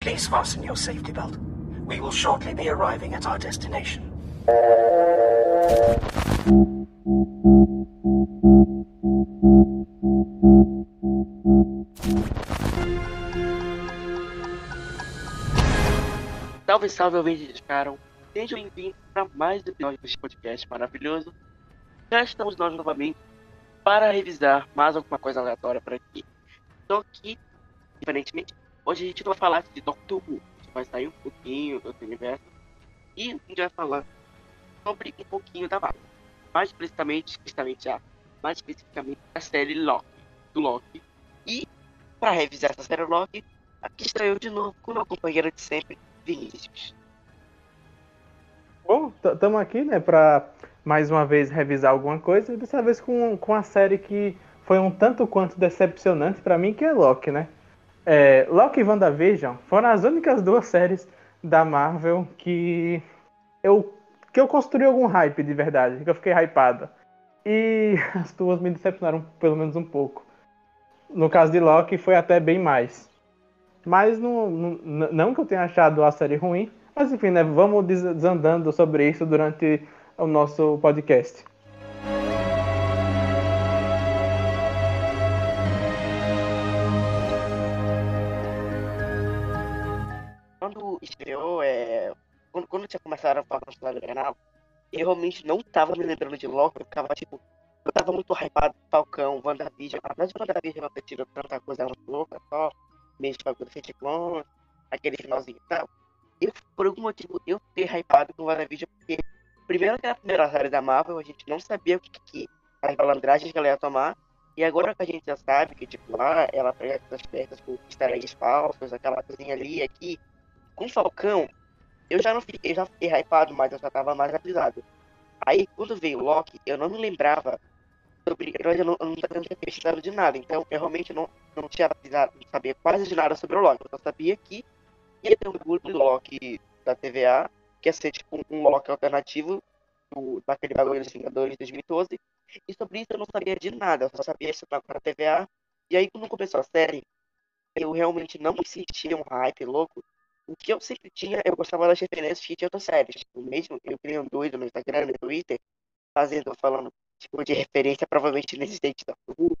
Please fasten your safety belt. We will shortly be arriving at our destination. Salve, salve, ouvintes de Skyrim. Sejam bem-vindos para mais um episódio deste podcast maravilhoso. Já estamos nós novamente para revisar mais alguma coisa aleatória por aqui. Só que, diferentemente, hoje a gente não vai falar de Doctor Who. A vai sair um pouquinho do universo e a gente vai falar sobre um pouquinho da Marvel. Mais explicitamente, explicitamente já, mais especificamente da série Loki, do Loki. E, para revisar essa série Loki, aqui estou eu de novo com o meu companheiro de sempre, Vinícius. Bom, estamos aqui, né, para mais uma vez revisar alguma coisa, dessa vez com, com a série que foi um tanto quanto decepcionante para mim, que é Loki, né? É, Loki e WandaVision foram as únicas duas séries da Marvel que eu, que eu construí algum hype de verdade, que eu fiquei hypado. E as duas me decepcionaram pelo menos um pouco. No caso de Loki, foi até bem mais. Mas não, não, não que eu tenha achado a série ruim, mas enfim, né? Vamos desandando sobre isso durante o nosso podcast. Estreou, é... quando, quando tinha começado a falar do canal, eu realmente não tava me lembrando de Loki, eu ficava tipo. Eu tava muito hypado Falcão, WandaVision. Apesar de WandaVision não ter tido tanta coisa louca, só mesmo bagulho do Fetclon, aquele finalzinho e tal. Eu, por algum motivo, eu ter hypado com WandaVision, porque primeiro que era a primeira série da Marvel, a gente não sabia o que, que as balandragens que ela ia tomar. E agora que a gente já sabe que, tipo, ah, ela pega as peças com easter eggs falsos, aquela coisinha ali aqui. Com Falcão, eu já não fiquei, eu já fiquei hypado, mas eu já tava mais avisado. Aí, quando veio o Loki, eu não me lembrava sobre. Eu não, eu não tinha pesquisado de nada, então eu realmente não, não tinha avisado, não sabia quase de nada sobre o Loki. Eu só sabia que ia ter um bagulho do Loki da TVA, que ia ser tipo um Loki alternativo do, daquele bagulho dos Vingadores de 2012. E sobre isso eu não sabia de nada, eu só sabia isso na TVA. E aí quando começou a série, eu realmente não me sentia um hype louco. O que eu sempre tinha, eu gostava das referências que tinha outras séries. Tipo, mesmo eu criei um doido no Instagram, no Twitter, fazendo, falando, tipo, de referência, provavelmente date da Who.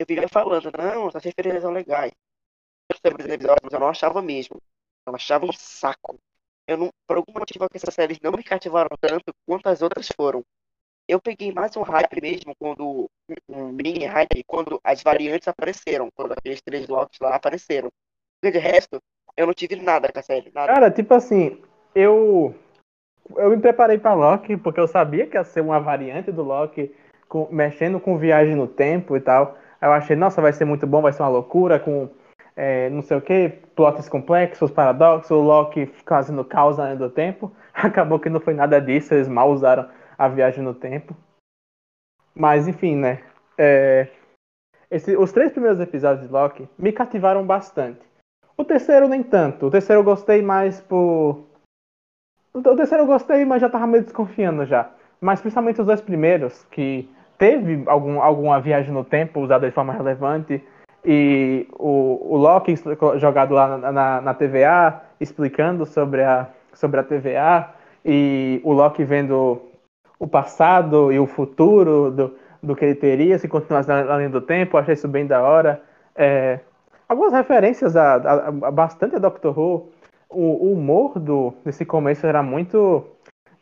Eu vivia falando, não, essas referências são legais. Sobre os episódios, mas eu não achava mesmo. Eu achava um saco. Eu não, por algum motivo, essas séries não me cativaram tanto quanto as outras foram. Eu peguei mais um hype mesmo quando. Um mini hype quando as variantes apareceram. Quando aqueles três blocos lá apareceram. Porque de resto, eu não tive nada com a série. Nada. Cara, tipo assim, eu. Eu me preparei pra Loki porque eu sabia que ia ser uma variante do Loki com, mexendo com viagem no tempo e tal. Eu achei, nossa, vai ser muito bom, vai ser uma loucura com é, não sei o que, plots complexos, paradoxos, o Loki fazendo na linha do tempo. Acabou que não foi nada disso, eles mal usaram a viagem no tempo. Mas enfim, né? É, esse, os três primeiros episódios de Loki me cativaram bastante. O terceiro nem tanto. O terceiro eu gostei mais por. O terceiro eu gostei, mas já tava meio desconfiando já. Mas principalmente os dois primeiros, que teve algum, alguma viagem no tempo usada de forma relevante e o, o Loki jogado lá na, na, na, TVA, explicando sobre a, sobre a TVA, e o Loki vendo o passado e o futuro do, do que ele teria se continuasse na linha do tempo, achei isso bem da hora. É, algumas referências a, a, a, bastante a Doctor Who. O, o humor do, desse começo era muito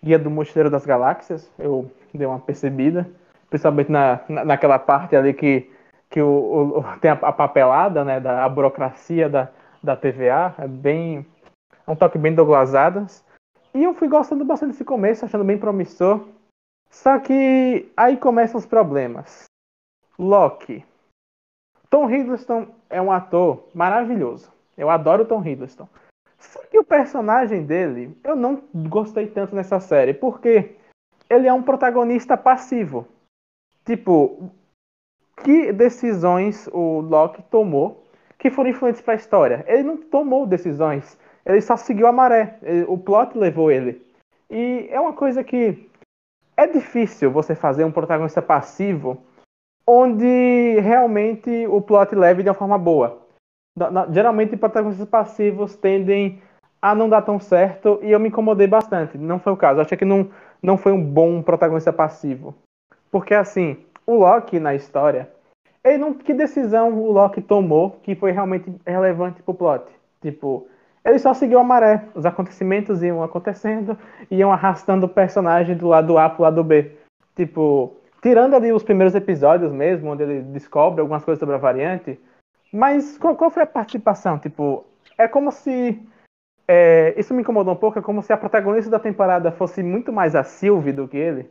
Guia do Mochileiro das Galáxias, eu dei uma percebida, principalmente na, na, naquela parte ali que que o, o tem a, a, papelada, né, da burocracia da, da TVA, é bem é um toque bem Douglas Adams. E eu fui gostando bastante desse começo, achando bem promissor. Só que aí começam os problemas. Loki. Tom Hiddleston é um ator maravilhoso. Eu adoro Tom Hiddleston. Só que o personagem dele, eu não gostei tanto nessa série, porque ele é um protagonista passivo. Tipo, que decisões o Loki tomou que foram influentes para a história. Ele não tomou decisões, ele só seguiu a maré. O plot levou ele. E é uma coisa que é difícil você fazer um protagonista passivo onde realmente o plot leve de uma forma boa. geralmente protagonistas passivos tendem a não dar tão certo e eu me incomodei bastante. Não foi o caso. Eu achei que não, não foi um bom protagonista passivo. Porque assim, o Loki na história, ele não, que decisão o Loki tomou que foi realmente relevante pro plot? Tipo, ele só seguiu a maré. Os acontecimentos iam acontecendo, iam arrastando o personagem do lado A pro lado B. Tipo, tirando ali os primeiros episódios mesmo, onde ele descobre algumas coisas sobre a variante, mas qual, qual foi a participação? Tipo, é como se. é, isso me incomodou um pouco, é como se a protagonista da temporada fosse muito mais a Sylvie do que ele.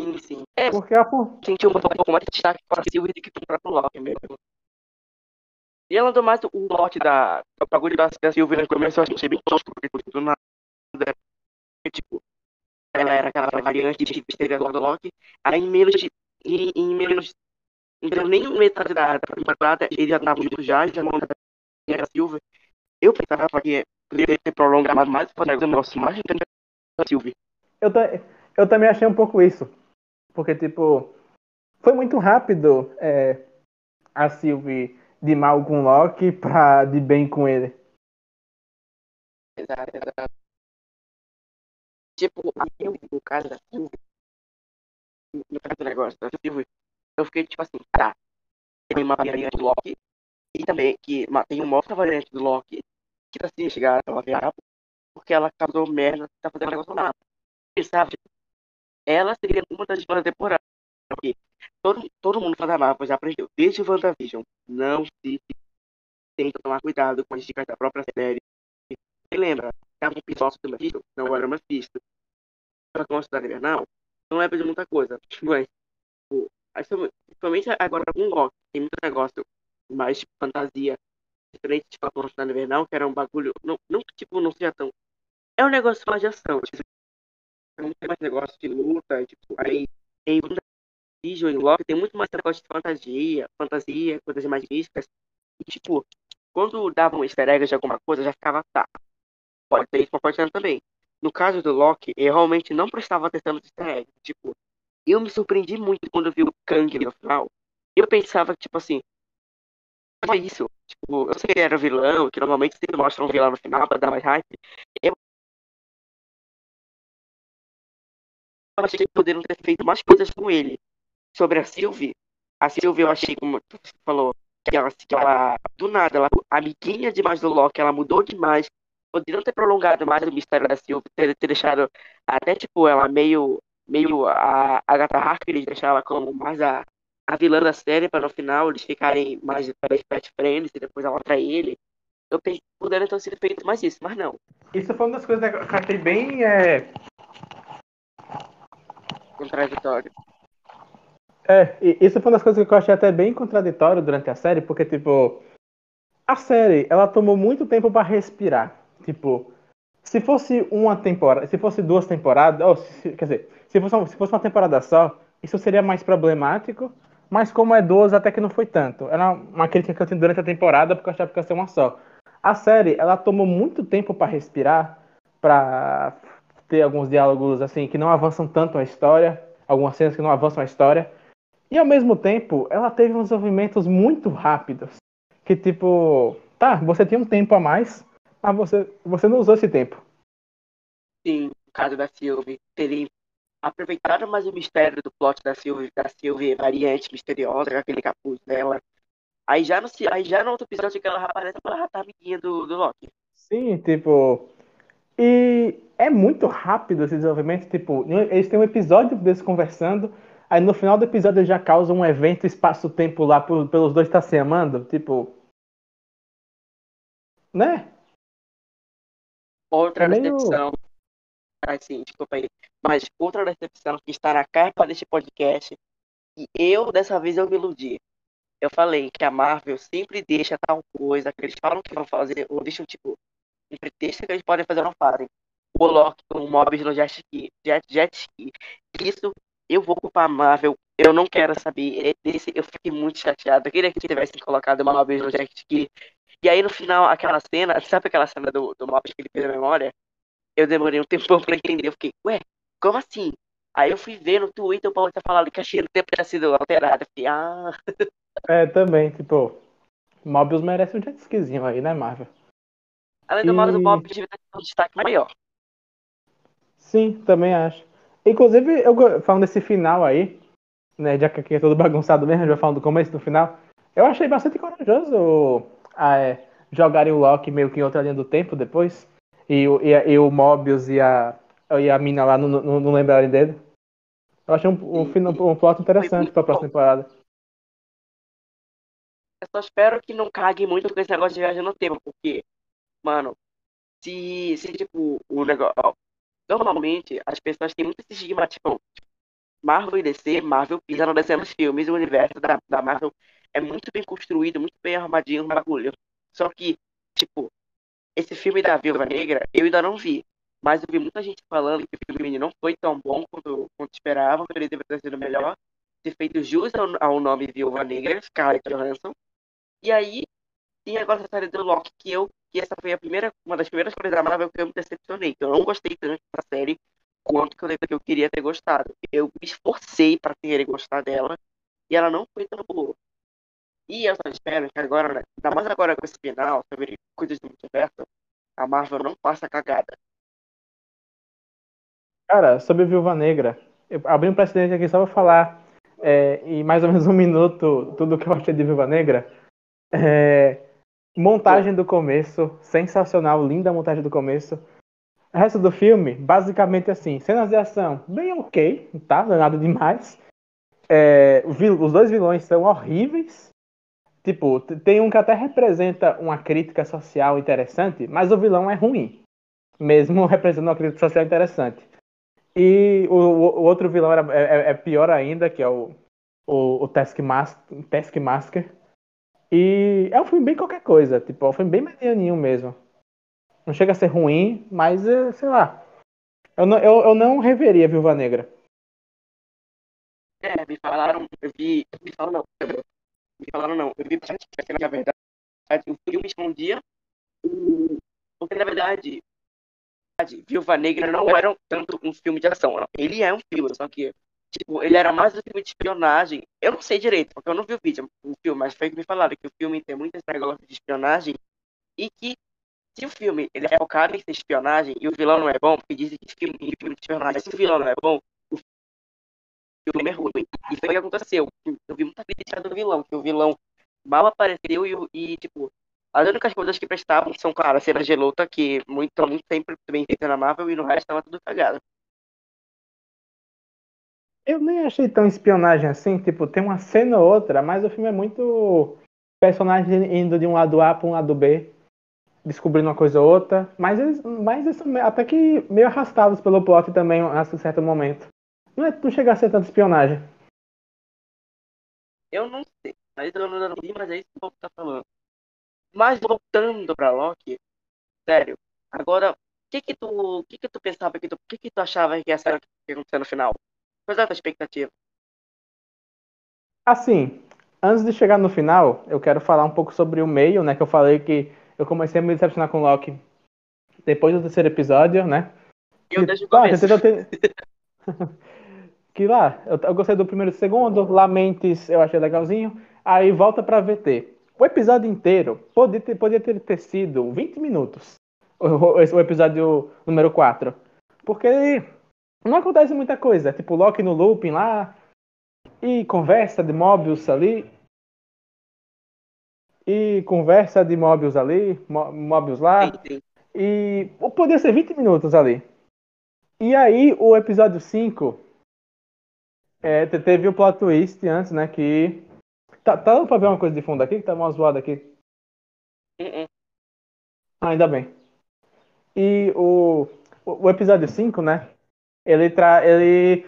Sim, sim. É, Porque a, por- sentiu um pouco mais de destaque para a Sylvie do que para o próprio Loki mesmo. E ela andou mais o plot da. O bagulho da, Sylvie no começo eu achei bem tosco, porque tipo, do nada. Tipo, ela era aquela variante de do Loki. Aí em menos de. Em, em menos. Então, nem metade da, da temporada ele já tava junto já, já não era a Sylvie. Eu pensava que poderia ter prolongado mais fazer um negócio mais interessante da Sylvie. eu, ta- eu também achei um pouco isso. Porque, tipo, foi muito rápido é, a Sylvie de mal com o Loki pra de bem com ele. Exato, exato. Tipo, Sylvie, no caso da no caso do negócio da Sylvie, eu fiquei tipo assim, tá, tem uma variante do Loki, e também que tem uma outra variante do Loki, que tá assim, chegar a virar, porque ela causou merda, tá fazendo negócio lá. E sabe, ela seria uma das duas temporadas, porque todo, todo mundo faz a Marvel já aprendeu, desde o WandaVision, não se tenta tomar cuidado com as dicas da própria série. Você lembra? Tava um episódio do Mephisto, não era o Mephisto. Pra constar invernal, não lembra de muita coisa. Mas, tipo, principalmente agora com Loki, tem muito negócio mais de fantasia, diferente de Falcão Cidade Invernal, que era um bagulho, não, não que tipo, não seja tão... É um negócio mais de ação, tipo, não tem mais negócio de luta, tipo, aí em WandaVision e Loki tem muito mais negócio de fantasia, fantasia, coisas mais místicas, e tipo, quando davam um easter egg de alguma coisa, já ficava, tá, pode ter isso, pode ter também. No caso do Loki, eu realmente não prestava atenção nos easter eggs. Tipo, eu me surpreendi muito quando eu vi o Kang no final. Eu pensava, tipo assim, é isso. Tipo, eu sei que ele era vilão, que normalmente sempre mostram um vilão no final pra dar mais hype. Eu achei que poderiam ter feito mais coisas com ele. Sobre a Sylvie, a Sylvie eu achei, como você falou, que ela, que ela do nada, ela, amiguinha demais do Loki, ela mudou demais. Poderiam ter prolongado mais o mistério da Sylvie, ter, ter deixado até, tipo, ela meio, meio a Agatha Harkness, deixar ela como mais a, a vilã da série, para no final eles ficarem mais best best friends e depois ela trair ele. Eu pensei que poderiam ter sido feito mais isso, mas não. Isso foi uma das coisas que eu achei bem. é, Contraditório. É, isso foi uma das coisas que eu achei até bem contraditório durante a série, porque, tipo, a série, ela tomou muito tempo pra respirar. Tipo, se fosse uma temporada, se fosse duas temporadas, ou se- quer dizer, se fosse, uma- se fosse uma temporada só, isso seria mais problemático, mas como é duas, até que não foi tanto. Era uma crítica que eu tinha durante a temporada, porque eu achava que ia ser uma só. A série, ela tomou muito tempo pra respirar, pra ter alguns diálogos, assim, que não avançam tanto a história, algumas cenas que não avançam a história, e ao mesmo tempo, ela teve uns movimentos muito rápidos. Que tipo, tá, você tinha um tempo a mais, mas você, você não usou esse tempo. Sim, no caso da Sylvie, terem aproveitado mais o mistério do plot da Sylvie, da Sylvie variante misteriosa, com aquele capuz dela. Aí já no, aí já no outro episódio que ela aparece, ela já tá amiguinha do, do Loki. Sim, tipo. E é muito rápido esse desenvolvimento. Tipo, eles têm um episódio deles conversando, aí no final do episódio já causa um evento espaço-tempo lá por- pelos dois estar se amando. Tipo. Né? Outra É meio- decepção. Assim, desculpa aí. Mas outra decepção que está na capa deste podcast. E eu, dessa vez, eu me iludi. Eu falei que a Marvel sempre deixa tal coisa que eles falam que vão fazer, ou deixam, tipo, um pretexto que eles podem fazer ou não fazem. O Loki com o Mobius no jet ski. Jet, jet ski. Isso eu vou culpar a Marvel. Eu não quero saber. É Desse, eu fiquei muito chateado. Eu queria que tivessem colocado o Mobius no jet ski. E aí no final, aquela cena, sabe aquela cena do, do Mobius que ele fez a memória? Eu demorei um tempão pra entender. Eu fiquei, ué, como assim? Aí eu fui ver no Twitter o Paulo tá falando que a tempo tinha sido alterada. Eu fiquei, ah, É, também, tipo. Mobius merece um jet skizinho aí, né, Marvel? Além do E- modo do Bob, devia ter um destaque maior. Sim, também acho. Inclusive, eu falando desse final aí, né, já que aqui é todo bagunçado mesmo, já falando do começo do final, eu achei bastante corajoso é, jogarem o Loki meio que em outra linha do tempo depois, e, o- e, e o Mobius e a, e a mina lá não, não, não lembrarem dele. Eu achei um, um, final- um plot interessante pra próxima temporada. Eu só espero que não cague muito com esse negócio de viagem no tempo, porque, mano, se, se tipo, o negócio. ó, Normalmente, as pessoas têm muito esse estigma, tipo, Marvel e DC, Marvel pisa no DC nos filmes, o universo da, da Marvel é muito bem construído, muito bem armadinho no bagulho. Só que, tipo, esse filme da Viúva Negra, eu ainda não vi. Mas eu vi muita gente falando que o filme não foi tão bom quanto, quanto que ele deveria ter sido melhor, ter feito jus ao, ao nome Viúva Negra, Scarlett Johansson. E aí, tem agora essa série do Loki, que eu, que essa foi a primeira, uma das primeiras coisas da Marvel que eu me decepcionei, que eu não gostei tanto dessa série quanto que eu, que eu queria ter gostado. Eu me esforcei para querer gostar dela, e ela não foi tão boa. E eu só espero que agora, né, ainda mais agora com esse final, sobre coisas do multiverso, a Marvel não faça cagada. Cara, sobre Viúva Negra, eu abri um precedente aqui só pra falar é, em mais ou menos um minuto tudo que eu achei de Viúva Negra. É, montagem do começo, sensacional, linda a montagem do começo. O resto do filme, basicamente assim, cenas de ação bem ok, tá? Não é nada demais. É, os dois vilões são horríveis. Tipo, tem um que até representa uma crítica social interessante, mas o vilão é ruim. Mesmo representando uma crítica social interessante. E o, o- outro vilão era, é, é pior ainda, que é o, o, o Taskmaster, Taskmaster. E é um filme bem qualquer coisa, tipo, é um filme bem medianinho mesmo. Não chega a ser ruim, mas, é, sei lá. Eu não, eu, eu não reveria Viúva Negra. É, me falaram, eu vi, me falaram não, me falaram não, eu vi bastante que na verdade o filme escondia porque na verdade, Viúva Negra não era tanto um filme de ação, não. ele é um filme, só que tipo, ele era mais um filme de espionagem, eu não sei direito, porque eu não vi o vídeo, o filme, mas foi que me falaram que o filme tem muitos negócios de espionagem e que se o filme ele é focado em espionagem e o vilão não é bom, porque dizem que filme, filme de espionagem, se o vilão não é bom, o filme é ruim. E foi o que aconteceu. Eu vi muita crítica do vilão, que o vilão mal apareceu e, e, tipo, as únicas coisas que prestavam são, claro, as cenas de luta, que muito, muito sempre bem feita na Marvel, e no resto tava tudo cagado. Eu nem achei tão espionagem assim, tipo, tem uma cena ou outra, mas o filme é muito personagem indo de um lado A para um lado B, descobrindo uma coisa ou outra, mas mas até que meio arrastados pelo plot também a certo momento. Não, é, não chega a ser tanta espionagem. Eu não sei, mas eu não, eu não vi, mas é isso que o povo tá falando. Mas voltando pra Loki, sério, agora, o que que tu, que que tu pensava, que tu, o que que tu achava que ia ser que acontecer no final? Qual era a tua expectativa? Assim, antes de chegar no final, eu quero falar um pouco sobre o meio, né? Que eu falei que eu comecei a me decepcionar com o Loki depois do terceiro episódio, né? Eu desde o começo. que lá, eu, eu gostei do primeiro e do segundo, Lamentes eu achei legalzinho, aí volta pra VT. O episódio inteiro podia ter, podia ter, ter sido 20 minutos, o, o- o episódio número 4. Porque não acontece muita coisa, tipo Loki no looping lá, e conversa de Mobius ali, e conversa de Mobius ali, Mo- Mobius lá, Sim, sim. e podia ser 20 minutos ali. E aí, o episódio 5 é, te- teve o plot twist antes, né? Que. Tá, tá dando pra ver uma coisa de fundo aqui? Que tá uma zoada aqui. Hum, hum. Ah, ainda bem. E o, o, episódio 5, né? Ele, tra, ele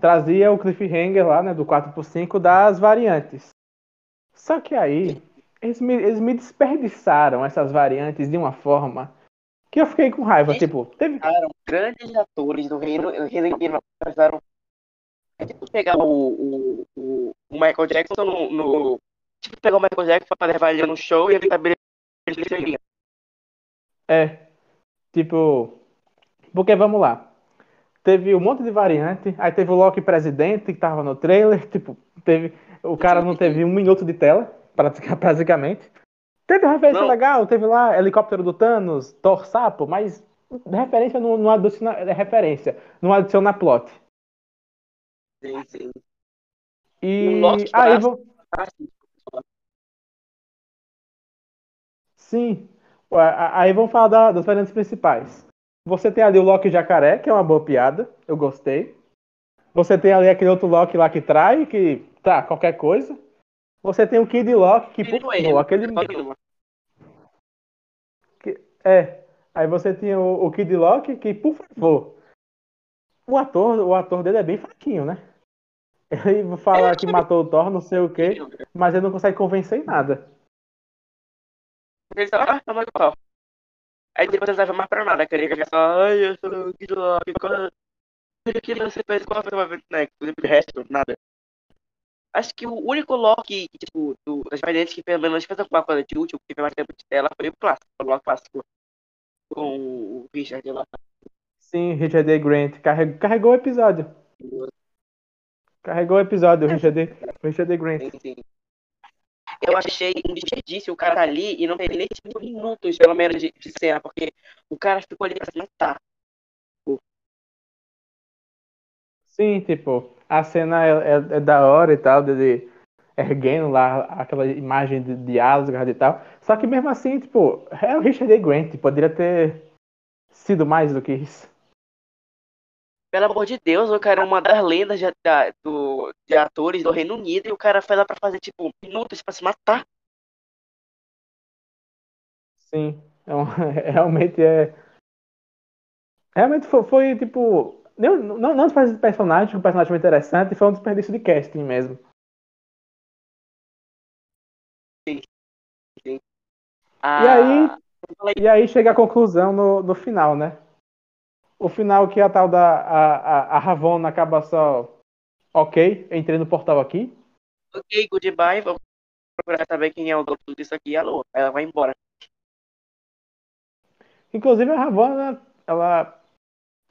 trazia o cliffhanger lá, né? Do 4x5 das variantes. Só que aí, eles me, eles me desperdiçaram essas variantes de uma forma que eu fiquei com raiva. Gente, Tipo, teve. Grandes atores do reino, reino reino- pegaram é tipo pegar o, o, o, Michael Jackson no, no- tipo pegar o Michael Jackson pra levar ele no show e ele tá bilheteria. É, tipo, porque vamos lá. Teve um monte de variante, aí teve o Loki presidente que tava no trailer, tipo, teve, o cara não teve um minuto de tela. praticamente. Teve referência Não. legal, teve lá helicóptero do Thanos, Thor Sapo, mas referência não, não adiciona é referência, não adiciona plot. Sim, sim. E aí. Ah, sim. Sim. A- a- Aí vamos falar da- das variantes principais. Você tem ali o Loki Jacaré, que é uma boa piada, eu gostei. Você tem ali aquele outro Loki lá que trai, que tá, qualquer coisa. Você tem o Kid Loki, que por é, aquele. é nenhuma. É. Aí você tinha o, o Kid Loki, que por favor. O ator, o ator dele é bem fraquinho, né? Ele fala que matou o Thor, não sei o quê, mas ele não consegue convencer em nada. Ele só, ah, tá mais pau. Aí depois não serve mais pra nada, queria que ele só, ai, eu sou o Kid Loki, qual o que você fez, qual foi o né? O resto, nada. Acho que o único Loki, tipo, do, das variantes que pelo menos fez alguma coisa de útil, que teve mais tempo de tela, foi o clássico, o Loki clássico. Com o Richard lá. Sim, Richard D. Grant carregou, carregou o episódio. Carregou o episódio, o Richard D. Richard D. Grant. Sim, sim. Eu achei um desperdício o cara tá ali e não ter nem cinco minutos, pelo menos, de, de cena, porque o cara ficou ali pra se matar. Sim, tipo, a cena é, é- é da hora e tal, dele erguendo lá aquela imagem de, de Asgard e tal. Só que mesmo assim, tipo, é o Richard D. Grant, poderia ter sido mais do que isso. Pelo amor de Deus, o cara é uma das lendas de, da- do, de atores do Reino Unido e o cara foi lá pra fazer, tipo, minutos pra se matar. Sim, é um- realmente é. Realmente foi, foi, tipo. Não, não, não desperdício de personagem, o personagem foi interessante, foi um desperdício de casting mesmo. Ah, E aí, falei, E aí chega a conclusão no, no final, né? O final que a tal da a, a, a Ravonna acaba só. Ok, entrei no portal aqui. ok, goodbye, vamos procurar saber quem é o dono disso aqui, alô. Ela vai embora. Inclusive a Ravonna, ela.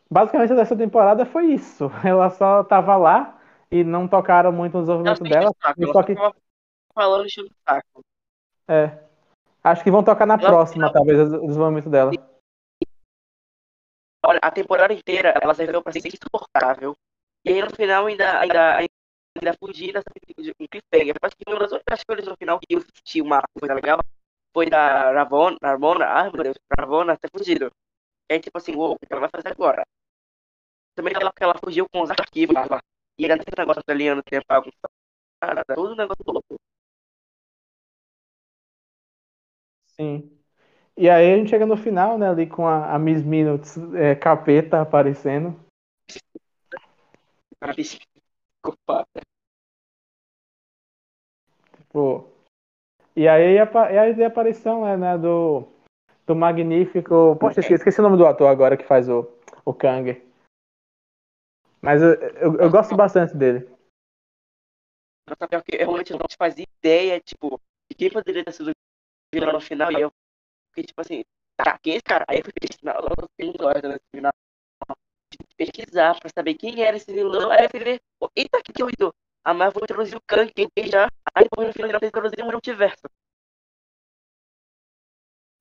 Basicamente dessa temporada foi isso. Ela só tava lá e não tocaram muito no desenvolvimento dela. saco, Só que, falando enchendo o saco. é, acho que vão tocar na Ela- próxima, talvez, o desenvolvimento dela. A temporada inteira ela serviu pra ser insuportável. E aí no final ainda, ainda, ainda fugir dessa de um cliffhanger. Acho que uma das únicas coisas no final que eu senti uma coisa legal foi da Ravonna, Ravonna, ah meu Deus, Ravonna ter fugido. E aí tipo assim, uou, o que ela vai fazer agora? Também ela, ela fugiu com os arquivos lá. E ainda tem negócio italiano, tem bagunçado, tudo um negócio louco. Sim. E aí a gente chega no final, né, ali com a, a Miss Minutes é, capeta aparecendo. Psicopata. Tipo, e aí a, e aí a aparição né, né, do, do magnífico. Poxa, esqueci, esqueci o nome do ator agora que faz o, o Kang. Mas eu, eu, eu gosto bastante dele. Eu realmente não fazia ideia, tipo, de quem poderia ter sido vilão no final. E eu fiquei tipo assim, tá, quem é esse cara? Aí eu fui pesquisar, final. Tive que pesquisar pra saber quem era esse vilão. Aí eu fui ver, eita, que que eu ido? A Marvel introduziu o Kang, quem já. Aí depois no final ela introduziu um multiverso.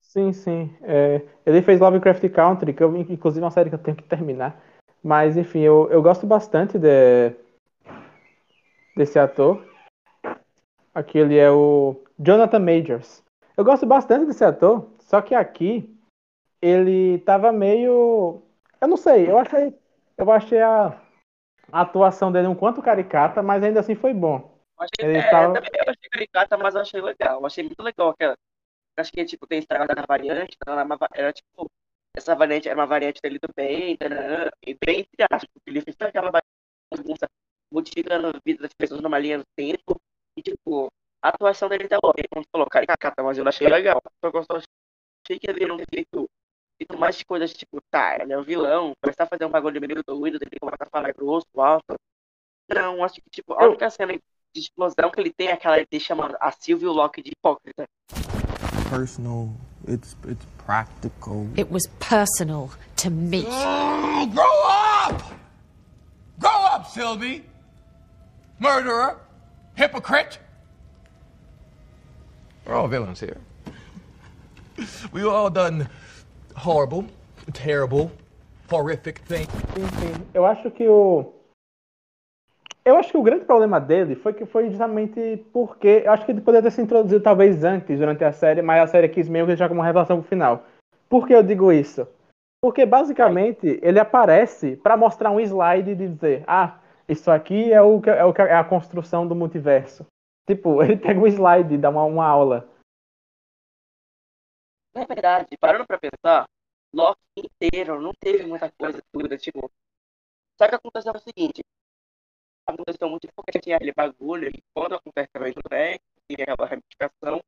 Sim, sim. É, ele fez Lovecraft Country, que eu, inclusive é uma série que eu tenho que terminar. Mas enfim, eu, eu gosto bastante de, desse ator. Aqui ele é o Jonathan Majors. Eu gosto bastante desse ator, só que aqui ele tava meio. Eu não sei, eu achei. Eu achei a, a atuação dele um quanto caricata, mas ainda assim foi bom. Eu achei, Ele é, tava- também eu achei caricata, mas eu achei legal. Eu achei muito legal aquela. Acho que tipo, tem estragado da variante, então era, uma va- era tipo. Essa variante era uma variante dele do bem, e bem entre aspas, ele fez toda aquela bagunça, modificando a vida das pessoas numa linha do tempo, e tipo, a atuação dele tá boa. Ele falou caricata, mas eu achei legal. Eu gostou, achei que deveriam ter feito, feito mais coisas, tipo, tá, ele é o vilão, começar a fazer um bagulho meio doido, ele começar a falar grosso, alto. Não, acho que tipo, a única cena de explosão que ele tem é aquela de chamando a Sylvie Locke de hipócrita. personal. It's it's practical. It was personal to me. Oh, grow up! Grow up, Sylvie! Murderer! Hypocrite! We're all villains here. We all done horrible, terrible, horrific things. Sim, sim. Eu acho que o. Eu acho que o grande problema dele foi que foi justamente porque. Eu acho que ele poderia ter se introduzido talvez antes, durante a série, mas a série quis meio que já como revelação pro final. Por que eu digo isso? Porque basicamente ele aparece pra mostrar um slide de dizer: Ah, isso aqui é o é, o é a construção do multiverso. Tipo, ele pega um slide e dá uma, uma aula. Na verdade, parando pra pensar, Loki inteiro não teve muita coisa tudo, tipo. Só que aconteceu o seguinte. Aconteceu muito porque tinha aquele bagulho e quando acontece o evento né, e aquela ramificação,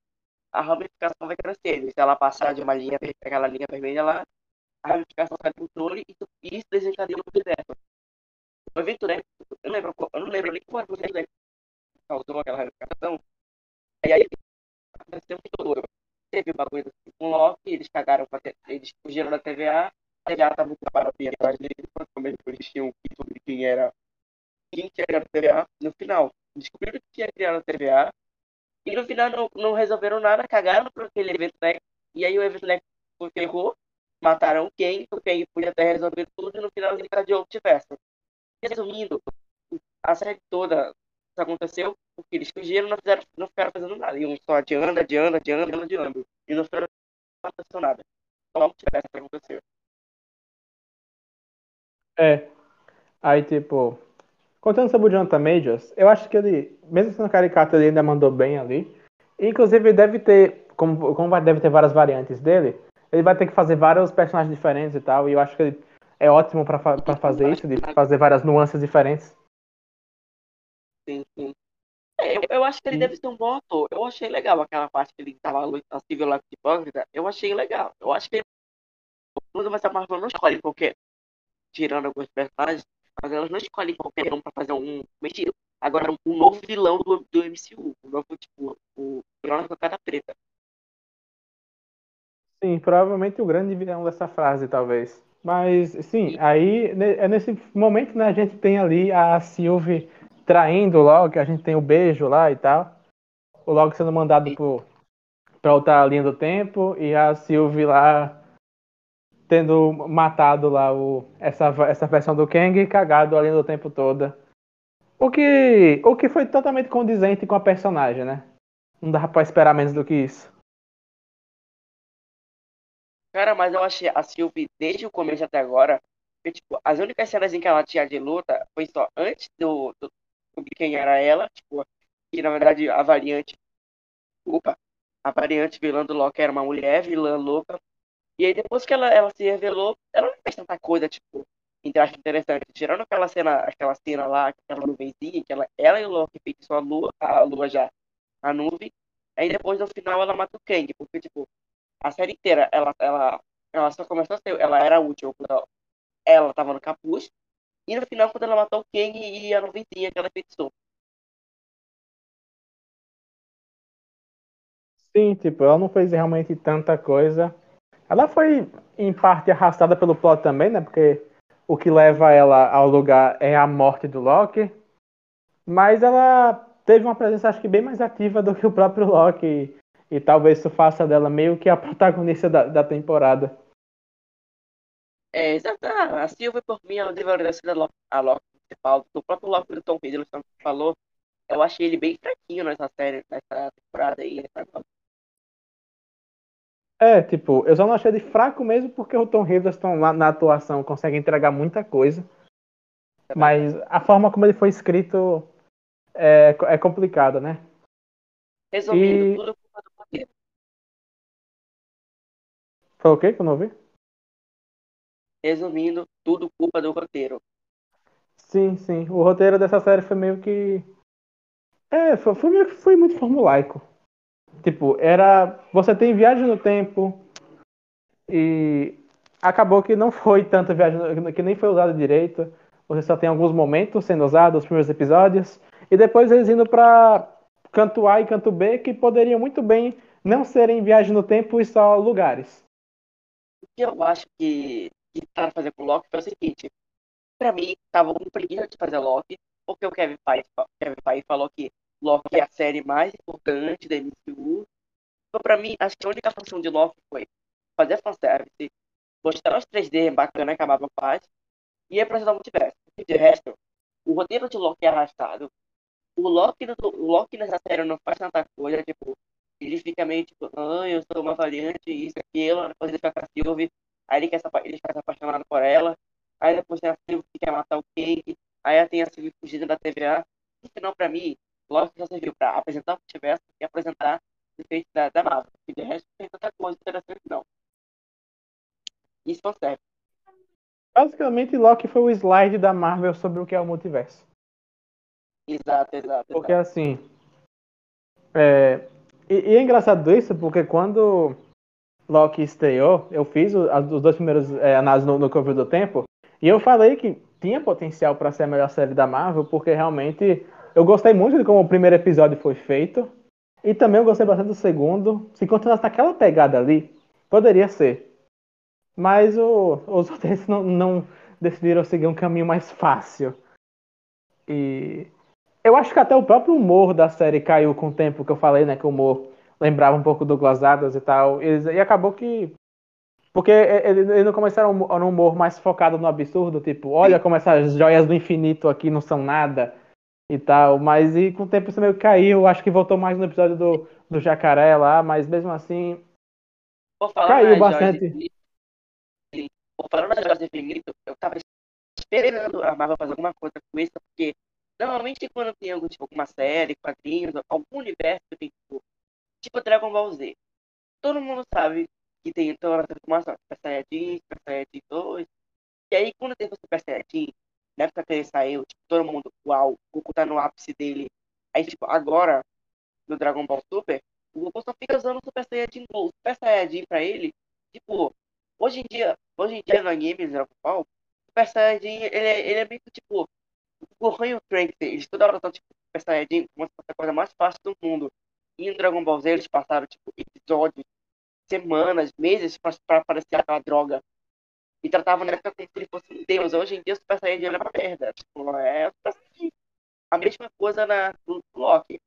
a ramificação vai crescendo. Se ela passar de uma linha, aquela linha vermelha lá, a ramificação sai do controle e isso desencadeia no universo. O evento né, eu não lembro, eu não lembro nem qual o que causou aquela ramificação. E aí aconteceu que todo teve o bagulho assim, com Loki, eles cagaram, eles fugiram da TVA, a TVA tava muito baratinha atrás deles, provavelmente eles tinham que sobre quem era, quem tinha criado a TVA. No final, descobriram que tinha criado a TVA, e no final não, não resolveram nada, cagaram por aquele evento né? e aí o evento né, ferrou, mataram Kang, o Kang podia ter resolvido tudo, e no final ele encadeou o multiverso. Resumindo, a série toda isso aconteceu porque eles fugiram não, fizeram, não ficaram fazendo nada. Iam só adiando, adiando, adiando, adiando, adiando. E não ficaram aconteceu nada. Só não tivesse que acontecer. É. Aí, tipo. Contando sobre o Jonathan Majors, eu acho que ele, mesmo sendo caricato, ele ainda mandou bem ali. Inclusive, deve ter. Como, como deve ter várias variantes dele, ele vai ter que fazer vários personagens diferentes e tal. E eu acho que ele é ótimo pra fazer isso, de fazer várias nuances diferentes. Sim, sim. É, eu, eu acho que ele Sim. deve ser um bom ator. Eu achei legal aquela parte que ele tava lutando civil lá com o hipócrita. Eu achei legal. Eu acho que ele. Mas a Marvel não escolhe qualquer. Tirando alguns personagens, mas elas não escolhem qualquer um pra fazer um. Agora, um novo vilão do, do MCU. Um novo, tipo, o vilão da cara preta. Sim, provavelmente o grande vilão dessa frase, talvez. Mas, sim, aí é nesse momento, né, a gente tem ali a Sylvie traindo o Loki, a gente tem o beijo lá e tal. O Loki sendo mandado pro, pra outra linha do tempo e a Sylvie lá tendo matado lá o, essa, essa versão do Kang e cagado a linha do tempo toda. O que, o que foi totalmente condizente com a personagem, né? Não dava pra esperar menos do que isso. Cara, mas eu achei a Sylvie, desde o começo até agora, que, tipo, as únicas cenas em que ela tinha de luta foi só antes do, do descobrir quem era ela, tipo, que na verdade a variante, opa, a variante vilã do Loki era uma mulher, vilã louca, e aí depois que ela, ela se revelou, ela não fez tanta coisa, tipo, entre interessante, tirando aquela cena, aquela cena lá, aquela nuvenzinha, que ela, ela e o Loki feitiçou a lua, a lua já, a nuvem, aí depois no final ela mata o Kang, porque, tipo, a série inteira, ela, ela, ela só começou a ser, ela era útil ela tava no capuz, e no final quando ela matou o Kang e a nuvenzinha que ela. Sim, tipo, ela não fez realmente tanta coisa. Ela foi, em parte, arrastada pelo plot também, né? Porque o que leva ela ao lugar é a morte do Loki. Mas ela teve uma presença, acho que, bem mais ativa do que o próprio Loki. E, e talvez isso faça dela meio que a protagonista da, da temporada. É. Ah, a Silvia, por mim, ela deveria ser a Loki, a Loki principal. O próprio Loki do Tom Hiddleston falou, eu achei ele bem fraquinho nessa série, nessa temporada aí. nessa- É, tipo, eu só não achei ele fraco mesmo porque o Tom Hiddleston lá na atuação consegue entregar muita coisa. Mas a forma como ele foi escrito é, é complicada, né? Resumindo, E- tudo culpa do. Foi o quê que eu não ouvi? Resumindo, tudo culpa do roteiro. Sim, sim. O roteiro dessa série foi meio que. É, foi, foi, meio que- foi muito formulaico. Tipo, era. Você tem viagem no tempo e acabou que não foi tanta viagem, que nem foi usado direito. Você só tem alguns momentos sendo usados, os primeiros episódios, e depois eles indo pra canto A e canto B, que poderiam muito bem não serem viagem no tempo e só lugares. O que eu acho que que tentaram fazer com o Loki foi o seguinte. Pra mim, tava com preguiça de fazer Loki, porque o Kevin Feige, Kevin Feige falou que Loki é a série mais importante da MCU, Então, pra mim, acho que a única função de Loki foi fazer fanservice, mostrar os 3D bacana que a Marvel faz e apresentar o multiverso. De resto, o roteiro de Loki é arrastado. O Loki, o Loki nessa série não faz tanta coisa, tipo, ele fica meio tipo, ah, eu sou uma variante, isso, aquilo, depois ele com a Sylvie, aí ele, quer se, ele fica se apaixonado por ela, aí depois tem a Sylvie que quer matar o Kang, aí tem a Sylvie fugindo da TVA. No final, pra mim, Loki só serviu pra apresentar o multiverso e apresentar os efeitos da, da Marvel. E de resto, não tem tanta coisa interessante, não. Isso não serve. Basicamente, Loki foi o slide da Marvel sobre o que é o multiverso. Exato, exato. Porque exato. assim. É... E, e é engraçado isso, porque quando Loki estreou, eu fiz os dois primeiros é, análises no, no do Tempo, e eu falei que tinha potencial para ser a melhor série da Marvel, porque realmente eu gostei muito de como o primeiro episódio foi feito, e também eu gostei bastante do segundo. Se continuasse naquela pegada ali, poderia ser. Mas o- os outros não, não decidiram seguir um caminho mais fácil. E eu acho que até o próprio humor da série caiu com o tempo que eu falei, né? Que o humor lembrava um pouco do Glass Adams e tal. Eles- e acabou que. Porque eles não começaram no humor mais focado no absurdo, tipo, olha como essas joias do infinito aqui não são nada e tal. Mas e com o tempo isso meio que caiu. Acho que voltou mais no episódio do, do jacaré lá, mas mesmo assim. Caiu bastante. Infinito. Falar nas Joias do Infinito, eu tava esperando a Marvel fazer alguma coisa com isso, porque normalmente quando tem algum, tipo, alguma série, quadrinhos, algum universo que tem, tipo, tipo Dragon Ball Z, todo mundo sabe que tem toda a transformação, Super Saiyajin, Super Saiyajin 2, e aí quando teve o Super Saiyajin, na época que ele saiu, tipo, todo mundo, uau, o Goku tá no ápice dele, aí tipo, agora, no Dragon Ball Super, o Goku só fica usando o Super Saiyajin. O Super Saiyajin pra ele, tipo, hoje em dia, hoje em dia no anime Dragon Ball, o Super Saiyajin, ele é, ele é meio que tipo, o Gohan e o Trunks, eles toda hora estão tipo, Super Saiyajin como se fosse a coisa mais fácil do mundo. E no Dragon Ball Z eles passaram, tipo, episódios, semanas, meses pra aparecer aquela droga. E tratavam na época como se ele fosse um deus. Hoje em dia o Super Saiyajin é uma merda. Tipo, é a mesma coisa na, no Loki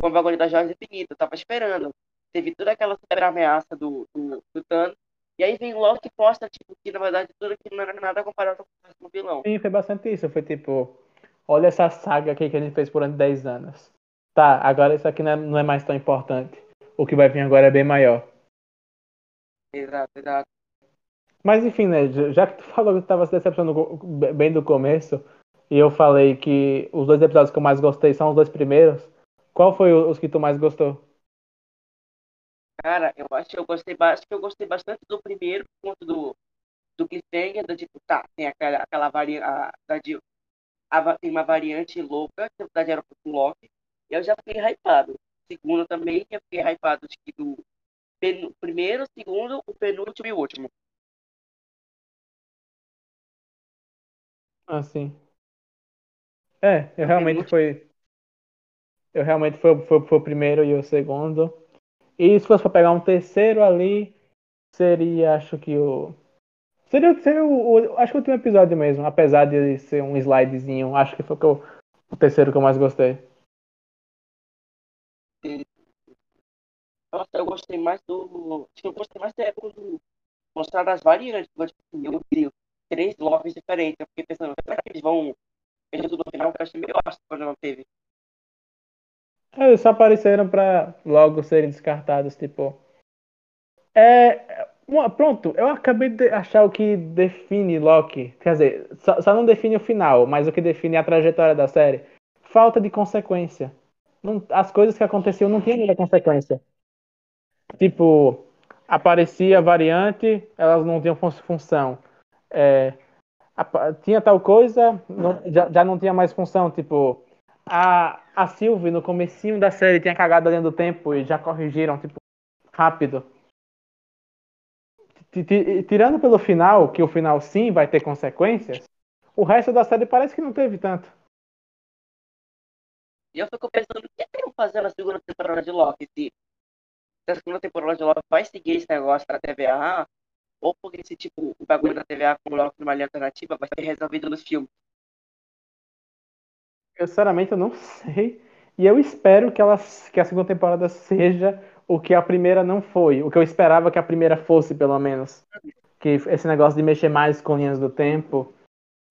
com o bagulho das joias infinitas. Eu tava esperando. Teve toda aquela super ameaça do, do, do Thanos. E aí vem Loki e posta, tipo, que na verdade tudo aquilo não era nada comparado com o vilão. Sim, foi bastante isso. Foi tipo, olha essa saga aqui que a gente fez durante 10 anos. Tá, agora isso aqui não é, não é mais tão importante. O que vai vir agora é bem maior. Exato, exato. Mas enfim, né? já- que tu falou que tu tava se decepcionando bem do começo, e eu falei que os dois episódios que eu mais gostei são os dois primeiros, qual foi os que tu mais gostou? Cara, eu acho que eu gostei, acho que eu gostei bastante do primeiro ponto do, do cliffhanger, do tipo, tá, tem aquela, aquela variante, tem uma variante louca, que na verdade era o Loki, eu já fiquei hypado. Segundo também, eu fiquei hypado que do penu- primeiro, segundo, o penúltimo e o último. Assim. É, eu realmente penúltimo. foi. Eu realmente foi, foi, foi o primeiro e o segundo. E se fosse pra pegar um terceiro ali, seria, acho que o. Seria, seria o, o- Acho que o último episódio mesmo, apesar de ser um slidezinho, acho que foi o, que eu- o terceiro que eu mais gostei. Nossa, eu gostei mais do. Eu gostei mais da época do. Mostrar as variantes. Assim, eu vi três Locks diferentes. Eu fiquei pensando, será que eles vão. Eles tudo no final? Eu achei meio ácido quando não teve. É, Eles apareceram pra logo serem descartados, tipo. É. pronto, eu acabei de achar o que define Loki. Quer dizer, só, só não define o final, mas o que define a trajetória da série. Falta de consequência. Não- as coisas que aconteciam não tinham muita consequência. Tipo, aparecia variante, elas não tinham fun- função. É, tinha tal coisa, não- já, já não tinha mais função. Tipo, a, a Sylvie no comecinho da série tinha cagado dentro do tempo e já corrigiram, tipo, rápido. Ti- ti- Tirando pelo final, que o final sim vai ter consequências, o resto da série parece que não teve tanto. E eu fico pensando, o que que vão fazer na segunda temporada de Loki? Se, se a segunda temporada de Loki vai seguir esse negócio da TVA, ou porque esse tipo, o bagulho da TVA com o Loki numa linha alternativa vai ser resolvido nos filmes. Eu, sinceramente, eu não sei. E eu espero que, ela, que a segunda temporada seja o que a primeira não foi. O que eu esperava que a primeira fosse, pelo menos. Que esse negócio de mexer mais com linhas do tempo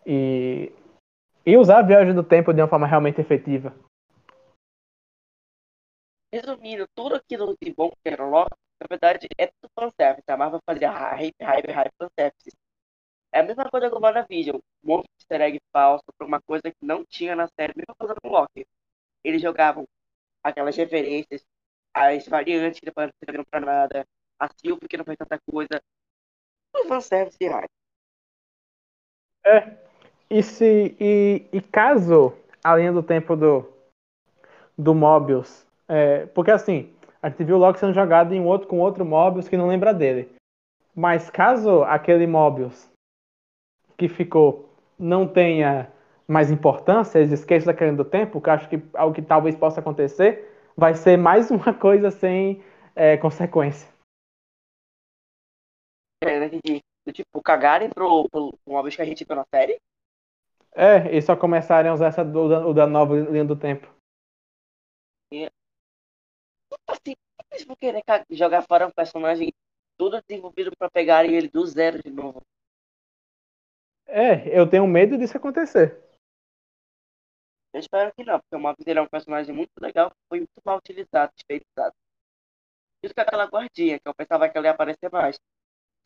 e, e usar a viagem do tempo de uma forma realmente efetiva. Resumindo, tudo aquilo de bom que era Loki, na verdade, é tudo fanservice. A Marvel fazia hype, hype, hype, fanservice. É a mesma coisa com o WandaVision. Um monte de easter egg falso pra uma coisa que não tinha na série. Mesma coisa com Loki. Eles jogavam aquelas referências, as variantes que depois não serviram pra nada, a Sylvie que não fez tanta coisa. Tudo fanservice e hype. É. E, se, e, e caso a linha do tempo do, do Mobius. É, porque assim, a gente viu o Loki sendo jogado em outro, com outro Mobius que não lembra dele. Mas caso aquele Mobius que ficou não tenha mais importância, eles esqueçam da linha do tempo, que eu acho que algo que talvez possa acontecer, vai ser mais uma coisa sem é, consequência. É, né, entendi. Do Tipo, cagarem pro, pro Mobius que a gente viu na série. É, e só começarem a usar essa do, da, o da nova linha do tempo. Assim, eles vão querer jogar fora um personagem todo desenvolvido pra pegarem ele do zero de novo. É, eu tenho medo disso acontecer. Eu espero que não, porque o Mobius ele é um personagem muito legal, foi muito mal utilizado, desperdiçado. Isso que aquela guardinha, que eu pensava que ela ia aparecer mais.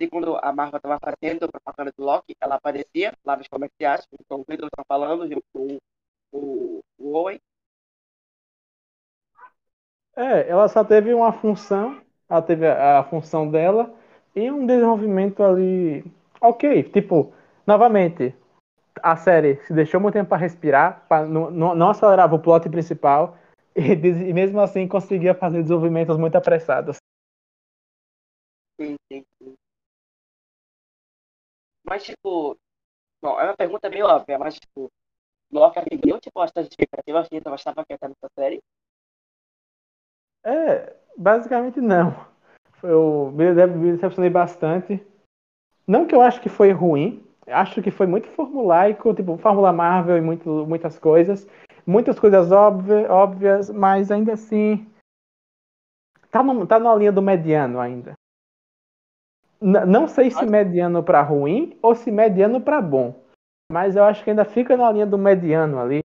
Segundo a Marvel estava fazendo a propaganda do Loki, ela aparecia lá nos comerciais, então o Pedro está falando, junto com o, o Owen. É, ela só teve uma função, ela teve a, a função dela e um desenvolvimento ali. Ok, tipo, novamente, a série se deixou muito tempo para respirar, pra, não, não, acelerava o plot principal e, e mesmo assim conseguia fazer desenvolvimentos muito apressados. Sim, sim, sim. Mas, tipo, bom, é uma pergunta meio óbvia, mas, tipo, Loki atendeu, tipo, as expectativas, a gente estava quieta nessa série. É, basicamente não. Eu me de- me decepcionei bastante. Não que eu acho que foi ruim, acho que foi muito formulaico, tipo, Fórmula Marvel e muito, muitas coisas. Muitas coisas óbvia- óbvias, mas ainda assim. Tá, no, tá na linha do mediano ainda. N- não sei se mediano pra ruim ou se mediano pra bom. Mas eu acho que ainda fica na linha do mediano ali.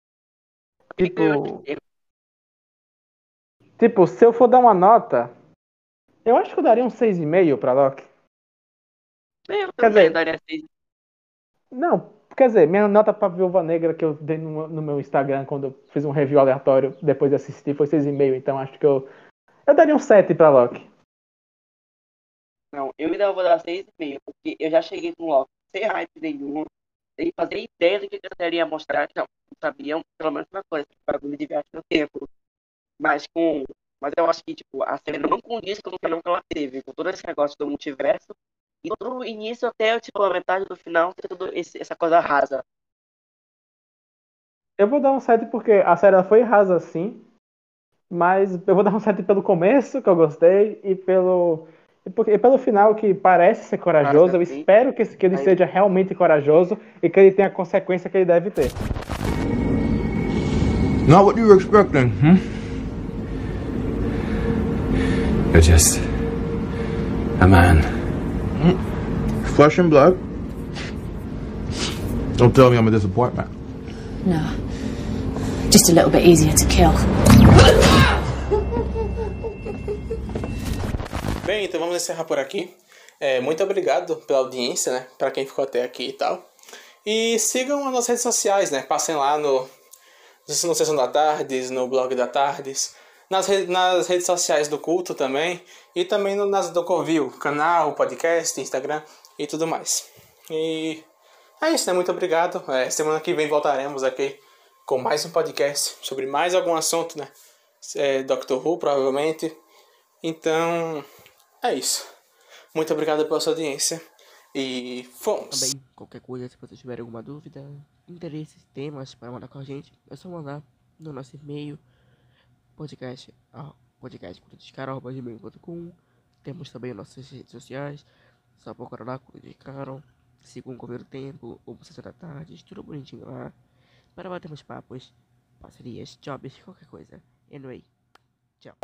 Tipo. Eu- Tipo, se eu for dar uma nota, eu acho que eu daria um 6,5 pra Loki. Eu Quer também dizer- daria seis. Não, quer dizer, minha nota pra Viúva Negra que eu dei no, no meu Instagram quando eu fiz um review aleatório depois de assistir foi 6,5, então acho que eu. Eu daria um 7 pra Loki. Não, eu ainda vou dar 6,5, porque eu já cheguei com Loki sem hype nenhum, sem fazer ideia do que a série ia mostrar. Não, não sabiam pelo menos uma coisa, bagulho de viagem no tempo. Mas com. Mas eu acho que, tipo, a série não condiz com o que ela teve, com todo esse negócio do multiverso. E do início até, tipo, a metade do final, tem tudo esse- essa coisa rasa. Eu vou dar um 7 porque a série foi rasa sim, mas eu vou dar um 7 pelo começo, que eu gostei, e pelo. E, porque- e pelo final, que parece ser corajoso, eu espero que, esse- que ele Aí- seja realmente corajoso e que ele tenha a consequência que ele deve ter. Not what you were expecting, hmm? You're just a man. Flesh and blood? Don't tell me I'm a disappointment. No. Just a little bit easier to kill. Bem, então vamos encerrar por aqui. É, muito obrigado pela audiência, né? Pra quem ficou até aqui e tal. E sigam as nossas redes sociais, né? Passem lá no, no Sessão da Tardes, no blog da Tardes, nas, re- nas redes sociais do culto também, e também no, nas do Covil, canal, podcast, Instagram e tudo mais. E é isso, né? Muito obrigado. É, semana que vem voltaremos aqui com mais um podcast sobre mais algum assunto, né? É, Doctor Who, provavelmente. Então, é isso. Muito obrigado pela sua audiência. E fomos. Também, qualquer coisa, se vocês tiverem alguma dúvida, interesse, temas para mandar com a gente, é só mandar no nosso e-mail podcast, ah, podcastcultodescaro.com Temos também nossas redes sociais, só procurar lá Caro, sigam o do Tempo, ou Sessão da Tarde, tudo bonitinho lá, para batermos papos, parcerias, jobs, qualquer coisa. Anyway, tchau.